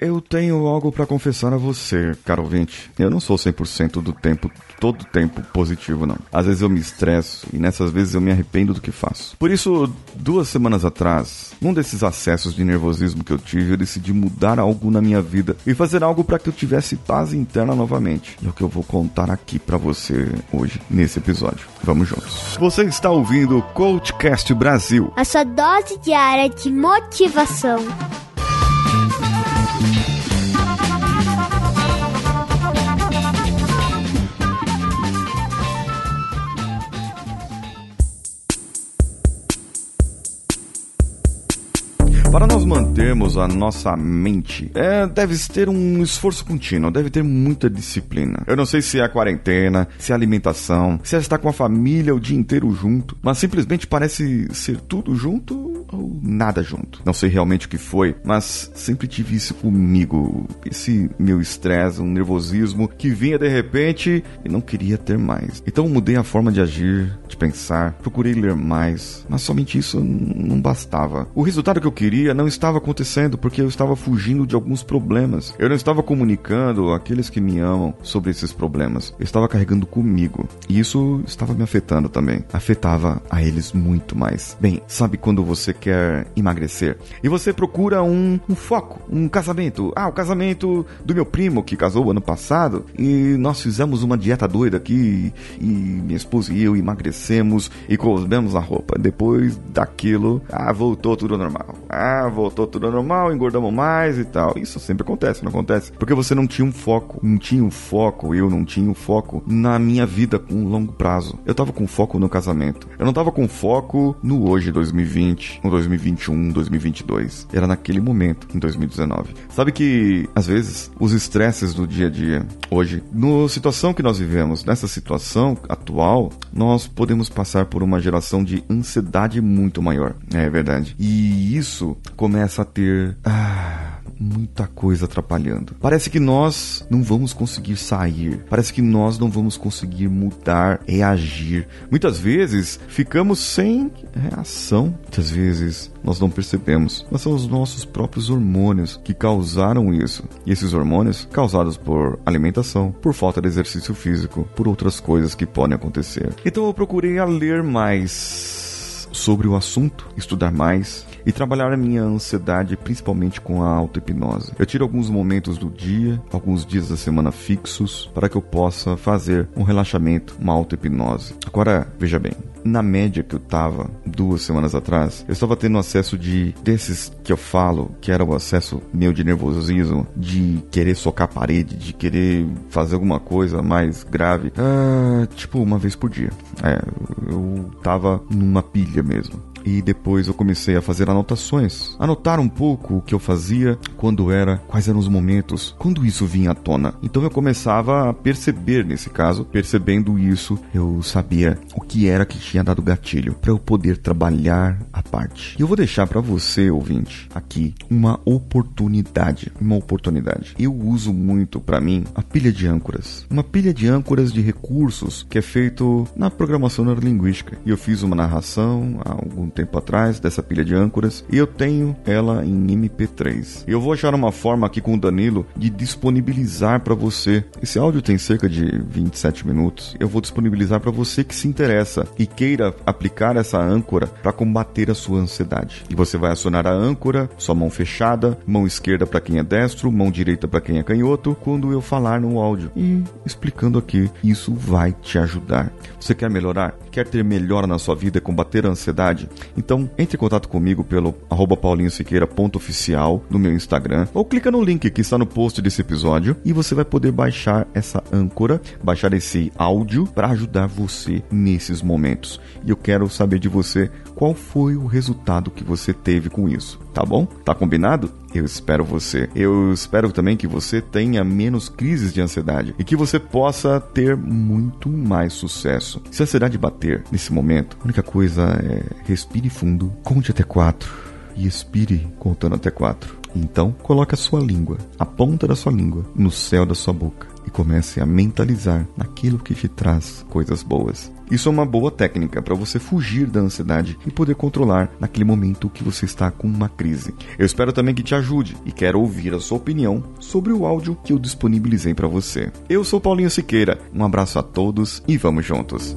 Eu tenho algo para confessar a você, caro ouvinte. Eu não sou 100% do tempo, todo tempo positivo, não. Às vezes eu me estresso e nessas vezes eu me arrependo do que faço. Por isso, duas semanas atrás, num desses acessos de nervosismo que eu tive, eu decidi mudar algo na minha vida e fazer algo para que eu tivesse paz interna novamente. E é o que eu vou contar aqui para você hoje, nesse episódio. Vamos juntos. Você está ouvindo o Coachcast Brasil. A sua dose diária de motivação. Para nós mantermos a nossa mente, é, deve ter um esforço contínuo, deve ter muita disciplina. Eu não sei se é a quarentena, se é a alimentação, se é estar com a família o dia inteiro junto, mas simplesmente parece ser tudo junto ou nada junto. Não sei realmente o que foi, mas sempre tive isso comigo. Esse meu estresse, um nervosismo que vinha de repente e não queria ter mais. Então mudei a forma de agir, de pensar, procurei ler mais, mas somente isso não bastava. O resultado que eu queria não estava acontecendo porque eu estava fugindo de alguns problemas. Eu não estava comunicando àqueles que me amam sobre esses problemas. Eu estava carregando comigo. E isso estava me afetando também. Afetava a eles muito mais. Bem, sabe quando você quer emagrecer e você procura um, um foco, um casamento? Ah, o casamento do meu primo que casou ano passado e nós fizemos uma dieta doida aqui e minha esposa e eu emagrecemos e comemos a roupa. Depois daquilo, ah, voltou tudo normal. Ah, voltou tudo normal, engordamos mais e tal. Isso sempre acontece, não acontece? Porque você não tinha um foco, não tinha um foco, eu não tinha um foco na minha vida com longo prazo. Eu tava com foco no casamento. Eu não tava com foco no hoje, 2020, no 2021, 2022. Era naquele momento, em 2019. Sabe que, às vezes, os estresses do dia a dia, hoje, na situação que nós vivemos, nessa situação atual, nós podemos passar por uma geração de ansiedade muito maior. É verdade. E isso começa a ter. Ah, muita coisa atrapalhando. Parece que nós não vamos conseguir sair. Parece que nós não vamos conseguir mudar, reagir. Muitas vezes ficamos sem reação. Muitas vezes nós não percebemos. Mas são os nossos próprios hormônios que causaram isso. E esses hormônios causados por alimentação, por falta de exercício físico, por outras coisas que podem acontecer. Então eu procurei a ler mais sobre o assunto, estudar mais, e trabalhar a minha ansiedade principalmente com a auto-hipnose. Eu tiro alguns momentos do dia, alguns dias da semana fixos, para que eu possa fazer um relaxamento, uma auto-hipnose. Agora, veja bem, na média que eu tava duas semanas atrás, eu estava tendo acesso de desses que eu falo, que era o acesso meu de nervosismo, de querer socar a parede, de querer fazer alguma coisa mais grave, ah, tipo uma vez por dia. É, eu tava numa pilha mesmo e depois eu comecei a fazer anotações. Anotar um pouco o que eu fazia, quando era, quais eram os momentos, quando isso vinha à tona. Então eu começava a perceber, nesse caso, percebendo isso, eu sabia o que era que tinha dado gatilho para eu poder trabalhar a parte. E eu vou deixar para você, ouvinte, aqui uma oportunidade, uma oportunidade. Eu uso muito para mim a pilha de âncoras, uma pilha de âncoras de recursos que é feito na programação neurolinguística. E eu fiz uma narração há algum tempo atrás dessa pilha de âncoras e eu tenho ela em MP3. Eu vou achar uma forma aqui com o Danilo de disponibilizar para você. Esse áudio tem cerca de 27 minutos. Eu vou disponibilizar para você que se interessa e queira aplicar essa âncora para combater a sua ansiedade. E você vai acionar a âncora, sua mão fechada, mão esquerda para quem é destro, mão direita para quem é canhoto, quando eu falar no áudio. E explicando aqui, isso vai te ajudar. Você quer melhorar? Quer ter melhora na sua vida combater a ansiedade? Então, entre em contato comigo pelo paulinhosiqueira.oficial no meu Instagram ou clica no link que está no post desse episódio e você vai poder baixar essa âncora, baixar esse áudio para ajudar você nesses momentos. E eu quero saber de você qual foi o resultado que você teve com isso, tá bom? Tá combinado? Eu espero você. Eu espero também que você tenha menos crises de ansiedade e que você possa ter muito mais sucesso. Se a ansiedade bater nesse momento, a única coisa é respire fundo, conte até quatro e expire contando até quatro. Então, coloque a sua língua, a ponta da sua língua, no céu da sua boca e comece a mentalizar naquilo que te traz coisas boas. Isso é uma boa técnica para você fugir da ansiedade e poder controlar naquele momento que você está com uma crise. Eu espero também que te ajude e quero ouvir a sua opinião sobre o áudio que eu disponibilizei para você. Eu sou Paulinho Siqueira, um abraço a todos e vamos juntos.